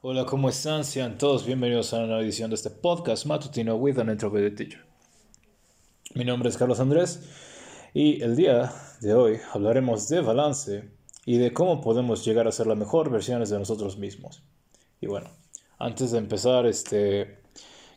Hola, ¿cómo están? Sean todos bienvenidos a una edición de este podcast matutino with an introverted teacher. Mi nombre es Carlos Andrés y el día de hoy hablaremos de balance y de cómo podemos llegar a ser las mejor versiones de nosotros mismos. Y bueno, antes de empezar, este,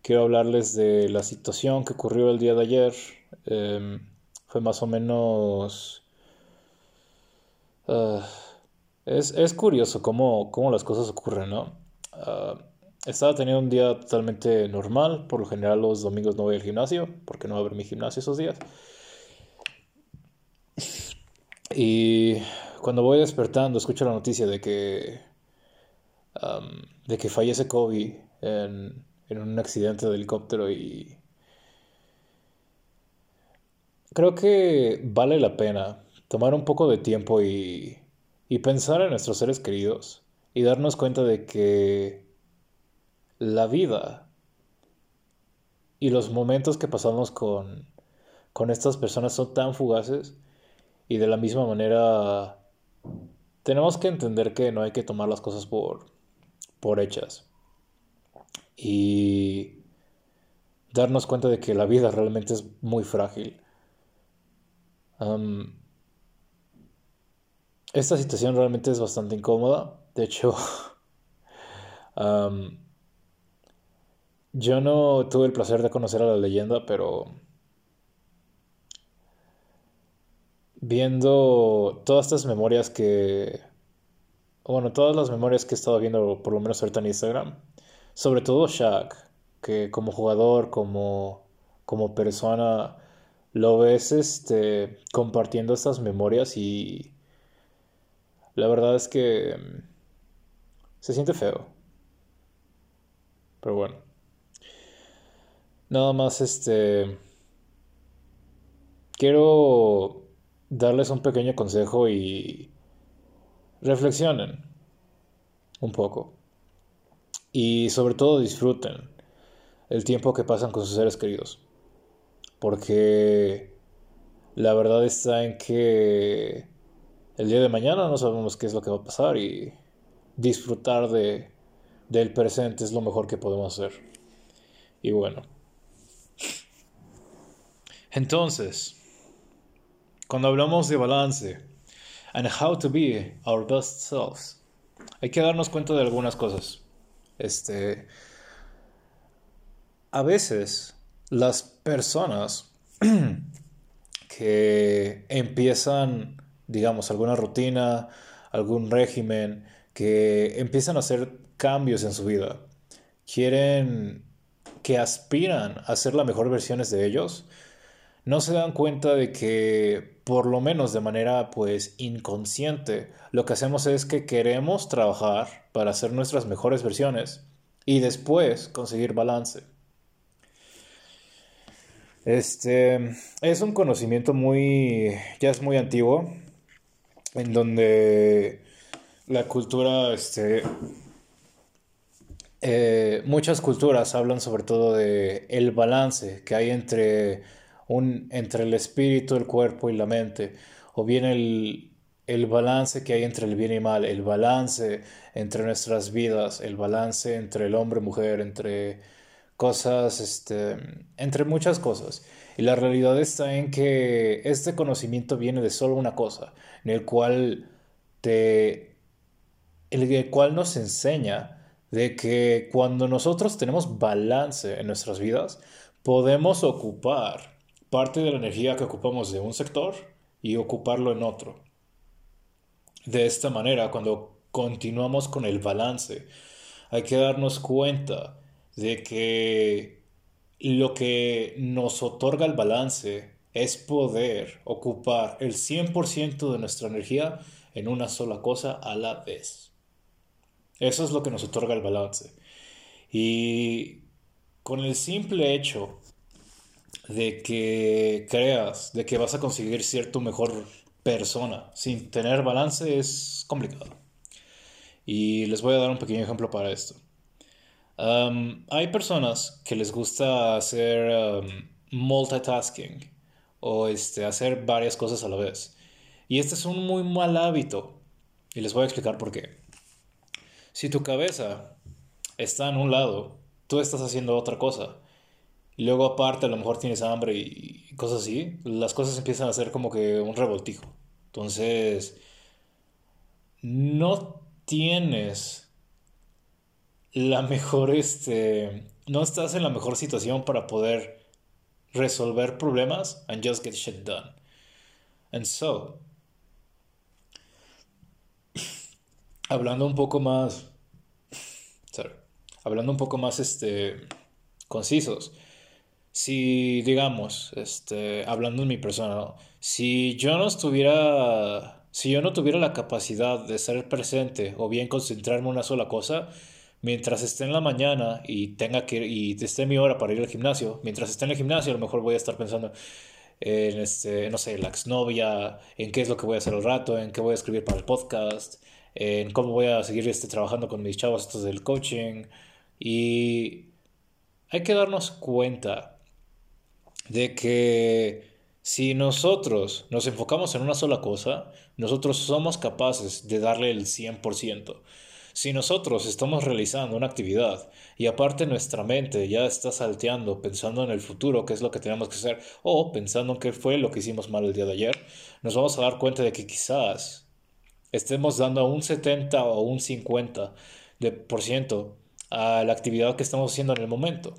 quiero hablarles de la situación que ocurrió el día de ayer. Em, fue más o menos... Ah, es, es, curioso cómo, cómo las cosas ocurren, ¿no? Ah, estaba teniendo un día totalmente normal. Por lo general los domingos no voy al gimnasio porque no va a haber mi gimnasio esos días. Y cuando voy despertando escucho la noticia de que, de que fallece Kobe en, en un accidente de helicóptero y creo que vale la pena tomar un poco de tiempo y, y pensar en nuestros seres queridos y darnos cuenta de que la vida y los momentos que pasamos con, con estas personas son tan fugaces y de la misma manera tenemos que entender que no hay que tomar las cosas por, por hechas y darnos cuenta de que la vida realmente es muy frágil. esta situación realmente es bastante incómoda de hecho, yo no tuve el placer de conocer a la leyenda, pero viendo todas estas memorias que, bueno, todas las memorias que he estado viendo, por lo menos ahorita en Instagram, sobre todo Shaq, que como jugador, como, como persona, lo ves este, compartiendo estas memorias y la verdad es que se siente feo. Pero bueno. Nada más este... Quiero darles un pequeño consejo y reflexionen un poco. Y sobre todo disfruten el tiempo que pasan con sus seres queridos. Porque la verdad está en que el día de mañana no sabemos qué es lo que va a pasar y disfrutar de, del presente es lo mejor que podemos hacer. Y bueno. Entonces, cuando hablamos de balance and how to be our best selves, hay que darnos cuenta de algunas cosas. Este, a veces las personas que empiezan, digamos, alguna rutina, algún régimen, que empiezan a hacer cambios en su vida, quieren, que aspiran a ser las mejores versiones de ellos, no se dan cuenta de que, por lo menos de manera pues inconsciente, lo que hacemos es que queremos trabajar para hacer nuestras mejores versiones y después conseguir balance. Este es un conocimiento muy, ya es muy antiguo, en donde la cultura, este, eh, muchas culturas hablan sobre todo de el balance que hay entre, un, entre el espíritu, el cuerpo y la mente, o bien el, el balance que hay entre el bien y mal, el balance entre nuestras vidas, el balance entre el hombre y mujer, entre cosas, este, entre muchas cosas. Y la realidad está en que este conocimiento viene de solo una cosa, en el cual te el cual nos enseña de que cuando nosotros tenemos balance en nuestras vidas, podemos ocupar parte de la energía que ocupamos de un sector y ocuparlo en otro. De esta manera, cuando continuamos con el balance, hay que darnos cuenta de que lo que nos otorga el balance es poder ocupar el 100% de nuestra energía en una sola cosa a la vez. Eso es lo que nos otorga el balance. Y con el simple hecho de que creas, de que vas a conseguir cierto mejor persona sin tener balance es complicado. Y les voy a dar un pequeño ejemplo para esto. Hay personas que les gusta hacer multitasking o este, hacer varias cosas a la vez. Y este es un muy mal hábito. Y les voy a explicar por qué. Si tu cabeza está en un lado, tú estás haciendo otra cosa. Luego aparte a lo mejor tienes hambre y cosas así, las cosas empiezan a ser como que un revoltijo. Entonces, no tienes la mejor, este, no estás en la mejor situación para poder resolver problemas and just get shit done. And so, hablando un poco más, sorry, hablando un poco más, este, concisos, si, digamos, este, hablando en mi persona, si yo no estuviera, si yo no tuviera la capacidad de ser presente o bien concentrarme en una sola cosa, mientras esté en la mañana y tenga que y esté mi hora para ir al gimnasio, mientras esté en el gimnasio a lo mejor voy a estar pensando en este, no sé, la exnovia, en qué es lo que voy a hacer al rato, en qué voy a escribir para el podcast, en cómo voy a seguir este, trabajando con mis chavos estos del coaching y hay que darnos cuenta de que si nosotros nos enfocamos en una sola cosa, nosotros somos capaces de darle el 100%. Si nosotros estamos realizando una actividad y aparte nuestra mente ya está salteando pensando en el futuro, qué es lo que tenemos que hacer, o pensando en qué fue lo que hicimos mal el día de ayer, nos vamos a dar cuenta de que quizás estemos dando un 70 o un 50 de por ciento a la actividad que estamos haciendo en el momento.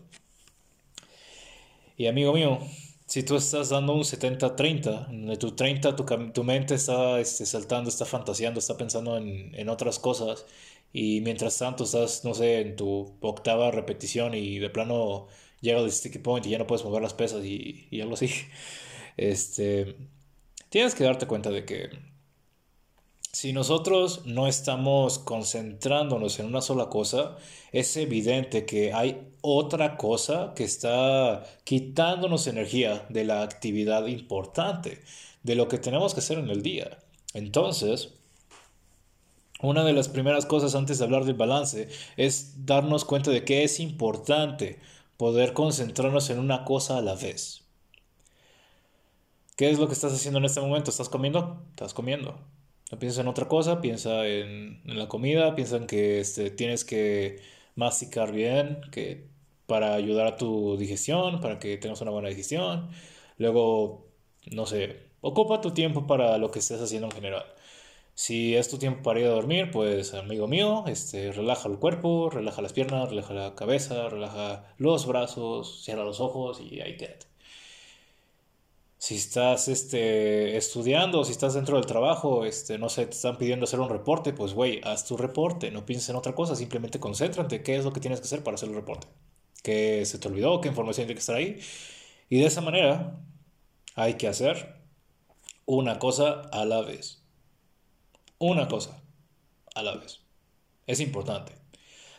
Y amigo mío, si tú estás dando un 70-30, de tu 30 tu, tu mente está este, saltando, está fantaseando, está pensando en, en otras cosas y mientras tanto estás, no sé, en tu octava repetición y de plano llega el sticky point y ya no puedes mover las pesas y, y algo así, este, tienes que darte cuenta de que si nosotros no estamos concentrándonos en una sola cosa, es evidente que hay otra cosa que está quitándonos energía de la actividad importante, de lo que tenemos que hacer en el día. Entonces, una de las primeras cosas antes de hablar del balance es darnos cuenta de que es importante poder concentrarnos en una cosa a la vez. ¿Qué es lo que estás haciendo en este momento? ¿Estás comiendo? Estás comiendo. No piensas en otra cosa, piensa en, la comida, piensa en que este, tienes que masticar bien, que para ayudar a tu digestión, para que tengas una buena digestión. Luego, no sé, ocupa tu tiempo para lo que estés haciendo en general. Si es tu tiempo para ir a dormir, pues amigo mío, este, relaja el cuerpo, relaja las piernas, relaja la cabeza, relaja los brazos, cierra los ojos y ahí quédate. Si estás este, estudiando, si estás dentro del trabajo, este, no sé, te están pidiendo hacer un reporte, pues güey, haz tu reporte, no pienses en otra cosa, simplemente concéntrate qué es lo que tienes que hacer para hacer el reporte. ¿Qué se te olvidó? ¿Qué información tiene que estar ahí? Y de esa manera hay que hacer una cosa a la vez una cosa a la vez. Es importante.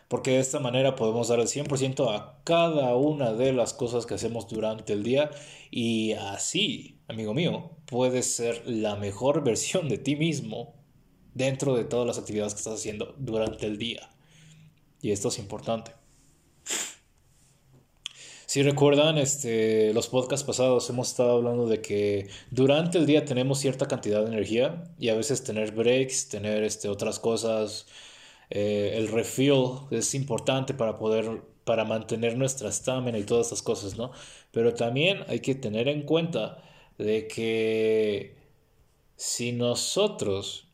Porque de esta manera podemos dar el 100% a cada una de las cosas que hacemos durante el día y así, amigo mío, puedes ser la mejor versión de ti mismo dentro de todas las actividades que estás haciendo durante el día. Y esto es importante. Si recuerdan, este, los podcasts pasados hemos estado hablando de que durante el día tenemos cierta cantidad de energía y a veces tener breaks, tener este, otras cosas, eh, el refill es importante para poder, para mantener nuestra estamina y todas estas cosas, ¿no? Pero también hay que tener en cuenta de que si nosotros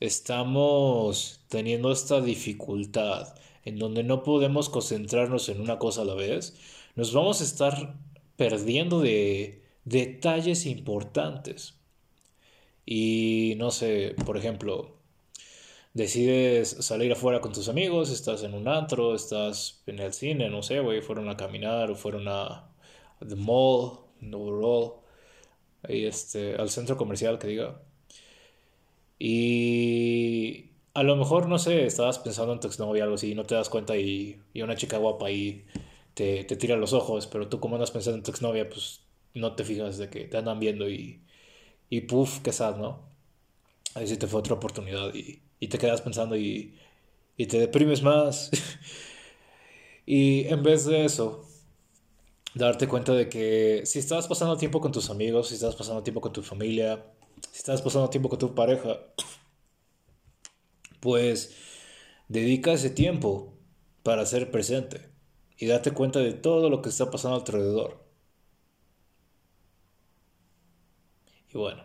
estamos teniendo esta dificultad en donde no podemos concentrarnos en una cosa a la vez, nos vamos a estar perdiendo de detalles importantes. Y no sé, por ejemplo, decides salir afuera con tus amigos, estás en un antro, estás en el cine, no sé, güey, fueron a caminar o fueron a the mall, overall, ahí este, al centro comercial que diga. Y a lo mejor, no sé, estabas pensando en tu exnovia o algo así, y no te das cuenta y, y una chica guapa ahí te, te tira los ojos, pero tú como andas pensando en tu exnovia, pues no te fijas de que te andan viendo y, y puff, qué sad, ¿no? Ahí sí te fue otra oportunidad y, y te quedas pensando y, y te deprimes más. y en vez de eso, darte cuenta de que si estás pasando tiempo con tus amigos, si estás pasando tiempo con tu familia, si estás pasando tiempo con tu pareja, pues dedica ese tiempo para ser presente y date cuenta de todo lo que está pasando alrededor. Y bueno.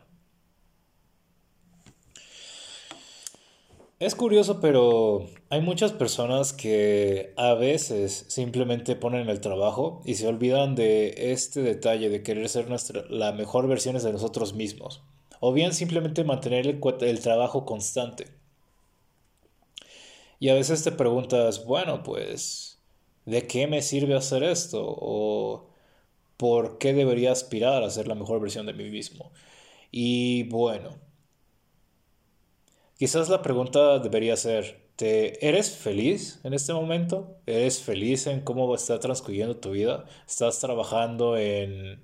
Es curioso, pero hay muchas personas que a veces simplemente ponen el trabajo y se olvidan de este detalle de querer ser nuestra, la mejor versión de nosotros mismos. O bien simplemente mantener el, el trabajo constante. Y a veces te preguntas, bueno, pues, ¿de qué me sirve hacer esto? ¿O por qué debería aspirar a ser la mejor versión de mí mismo? Y bueno, quizás la pregunta debería ser, ¿te, ¿eres feliz en este momento? ¿Eres feliz en cómo está transcurriendo tu vida? ¿Estás trabajando en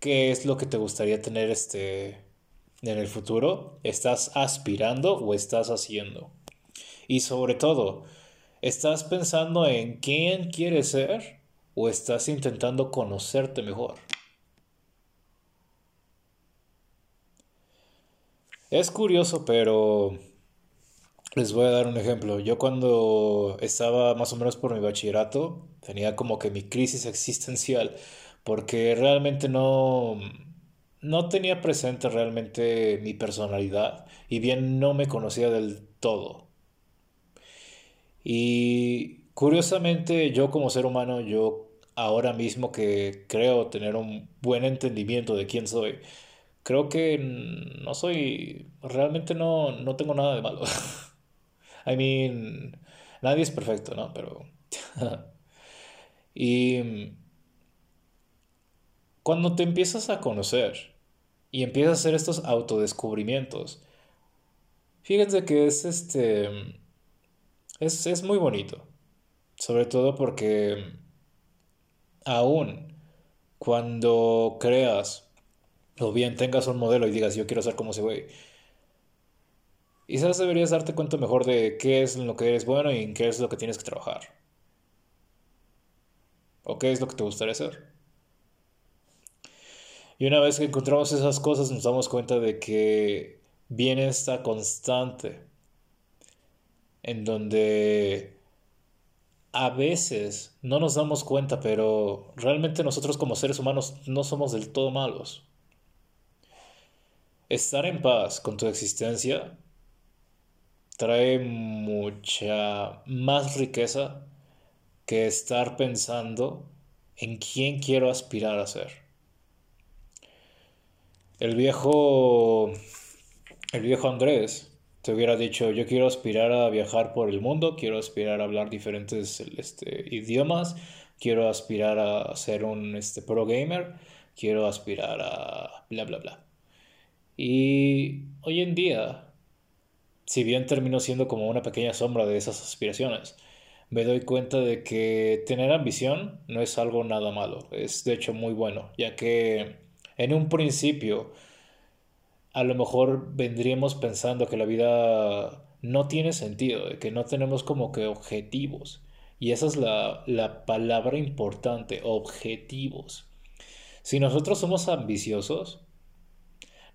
qué es lo que te gustaría tener este, en el futuro? ¿Estás aspirando o estás haciendo? Y sobre todo, ¿estás pensando en quién quieres ser o estás intentando conocerte mejor? Es curioso, pero les voy a dar un ejemplo. Yo cuando estaba más o menos por mi bachillerato, tenía como que mi crisis existencial, porque realmente no, no tenía presente realmente mi personalidad y bien no me conocía del todo. Y curiosamente yo como ser humano, yo ahora mismo que creo tener un buen entendimiento de quién soy, creo que no soy, realmente no, no tengo nada de malo. I mean, nadie es perfecto, ¿no? Pero... y cuando te empiezas a conocer y empiezas a hacer estos autodescubrimientos, fíjense que es este... Es, es muy bonito. Sobre todo porque aún cuando creas o bien tengas un modelo y digas, yo quiero ser como ese güey. Quizás deberías darte cuenta mejor de qué es lo que eres bueno y en qué es lo que tienes que trabajar. O qué es lo que te gustaría hacer. Y una vez que encontramos esas cosas nos damos cuenta de que viene esta constante en donde a veces no nos damos cuenta, pero realmente nosotros como seres humanos no somos del todo malos. Estar en paz con tu existencia trae mucha más riqueza que estar pensando en quién quiero aspirar a ser. El viejo el viejo Andrés te hubiera dicho, yo quiero aspirar a viajar por el mundo, quiero aspirar a hablar diferentes este, idiomas, quiero aspirar a ser un este, pro gamer, quiero aspirar a bla bla bla. Y hoy en día, si bien termino siendo como una pequeña sombra de esas aspiraciones, me doy cuenta de que tener ambición no es algo nada malo, es de hecho muy bueno, ya que en un principio a lo mejor vendríamos pensando que la vida no tiene sentido, que no tenemos como que objetivos. Y esa es la, la palabra importante, objetivos. Si nosotros somos ambiciosos,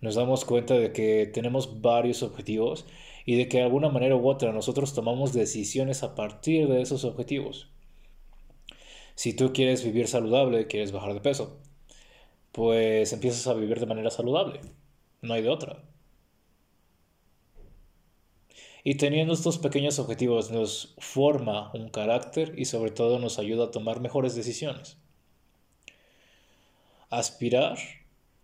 nos damos cuenta de que tenemos varios objetivos y de que de alguna manera u otra nosotros tomamos decisiones a partir de esos objetivos. Si tú quieres vivir saludable, quieres bajar de peso, pues empiezas a vivir de manera saludable. No hay de otra. Y teniendo estos pequeños objetivos nos forma un carácter y sobre todo nos ayuda a tomar mejores decisiones. Aspirar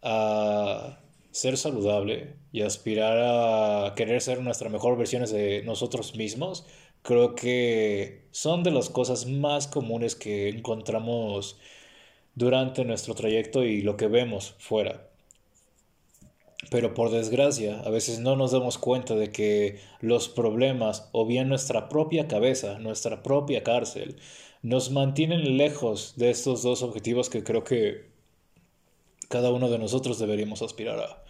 a ser saludable y aspirar a querer ser nuestra mejor versión de nosotros mismos, creo que son de las cosas más comunes que encontramos durante nuestro trayecto y lo que vemos fuera. Pero por desgracia, a veces no nos damos cuenta de que los problemas o bien nuestra propia cabeza, nuestra propia cárcel, nos mantienen lejos de estos dos objetivos que creo que cada uno de nosotros deberíamos aspirar a.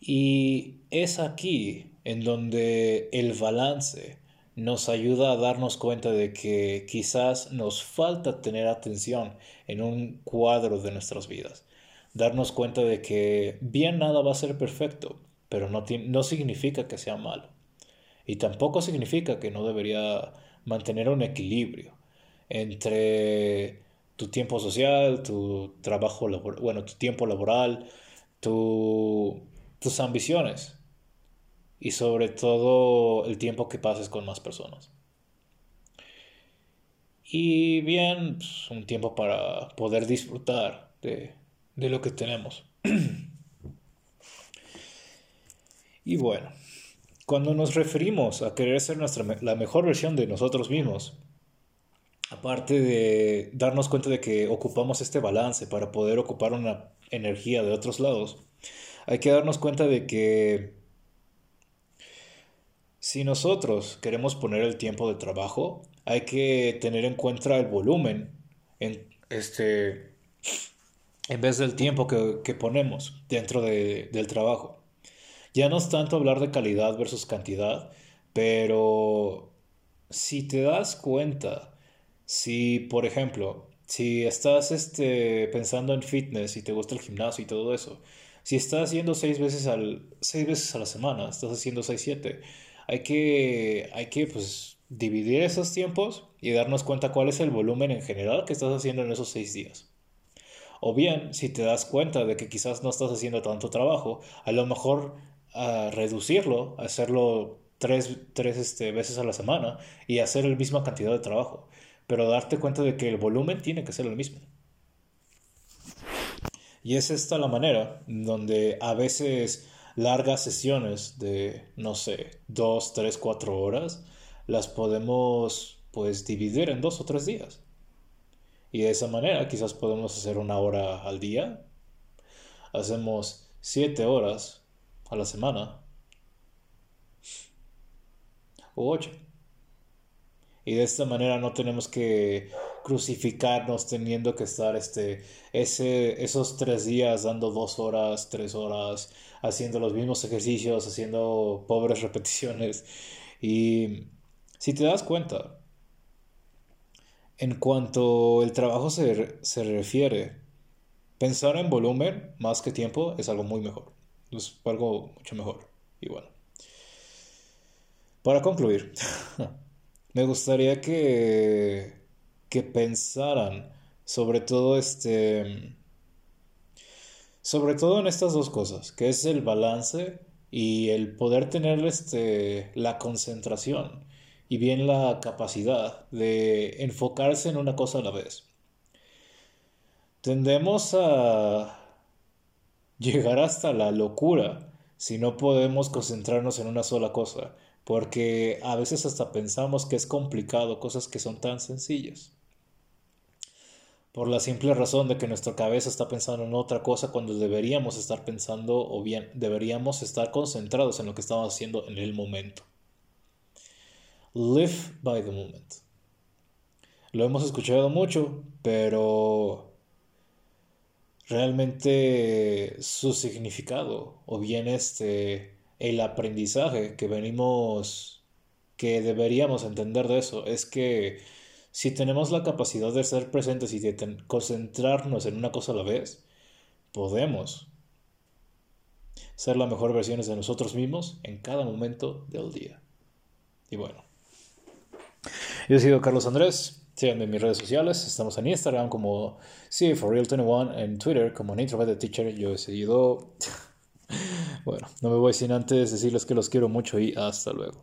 Y es aquí en donde el balance nos ayuda a darnos cuenta de que quizás nos falta tener atención en un cuadro de nuestras vidas. Darnos cuenta de que bien nada va a ser perfecto, pero no, no significa que sea malo. Y tampoco significa que no debería mantener un equilibrio entre tu tiempo social, tu trabajo laboral, bueno, tu tiempo laboral, tu, tus ambiciones y sobre todo el tiempo que pases con más personas. Y bien, pues, un tiempo para poder disfrutar de, de lo que tenemos. y bueno, cuando nos referimos a querer ser nuestra, la mejor versión de nosotros mismos, aparte de darnos cuenta de que ocupamos este balance para poder ocupar una energía de otros lados, hay que darnos cuenta de que si nosotros queremos poner el tiempo de trabajo, hay que tener en cuenta el volumen en, este, en vez del tiempo que, ponemos dentro del trabajo. Ya no es tanto hablar de calidad versus cantidad, pero si te das cuenta, si por ejemplo, si estás este, pensando en fitness y te gusta el gimnasio y todo eso, si estás haciendo seis veces, al, seis veces a la semana, estás haciendo seis, siete, hay que, hay que pues, dividir esos tiempos y darnos cuenta cuál es el volumen en general que estás haciendo en esos seis días. O bien, si te das cuenta de que quizás no estás haciendo tanto trabajo, a lo mejor a reducirlo, hacerlo tres, tres este, veces a la semana y hacer la misma cantidad de trabajo. Pero darte cuenta de que el volumen tiene que ser el mismo. Y es esta la manera donde a veces largas sesiones de, no sé, dos, tres, cuatro horas, las podemos pues dividir en dos o tres días. Y de esa manera quizás podemos hacer una hora al día. Hacemos siete horas a la semana. O ocho. Y de esta manera no tenemos que crucificarnos teniendo que estar este, ese, esos tres días dando dos horas, tres horas, haciendo los mismos ejercicios, haciendo pobres repeticiones. Y si te das cuenta, en cuanto el trabajo se, se refiere, pensar en volumen más que tiempo es algo muy mejor. Es algo mucho mejor. Y bueno. Para concluir, me gustaría que, que pensaran sobre todo este sobre todo en estas dos cosas, que es el balance y el poder tener este la concentración y bien la capacidad de enfocarse en una cosa a la vez. Tendemos a llegar hasta la locura si no podemos concentrarnos en una sola cosa, porque a veces hasta pensamos que es complicado cosas que son tan sencillas. Por la simple razón de que nuestra cabeza está pensando en otra cosa cuando deberíamos estar pensando o bien deberíamos estar concentrados en lo que estamos haciendo en el momento. Live by the moment. Lo hemos escuchado mucho, pero realmente su significado o bien este el aprendizaje que venimos que deberíamos entender de eso es que si tenemos la capacidad de ser presentes y de concentrarnos en una cosa a la vez, podemos ser la mejor versión de nosotros mismos en cada momento del día. Y bueno, yo he sido Carlos Andrés. Síganme en mis redes sociales. Estamos en Instagram como sí, for real 21 en Twitter como the Teacher. Yo he seguido. bueno, no me voy sin antes decirles que los quiero mucho y hasta luego.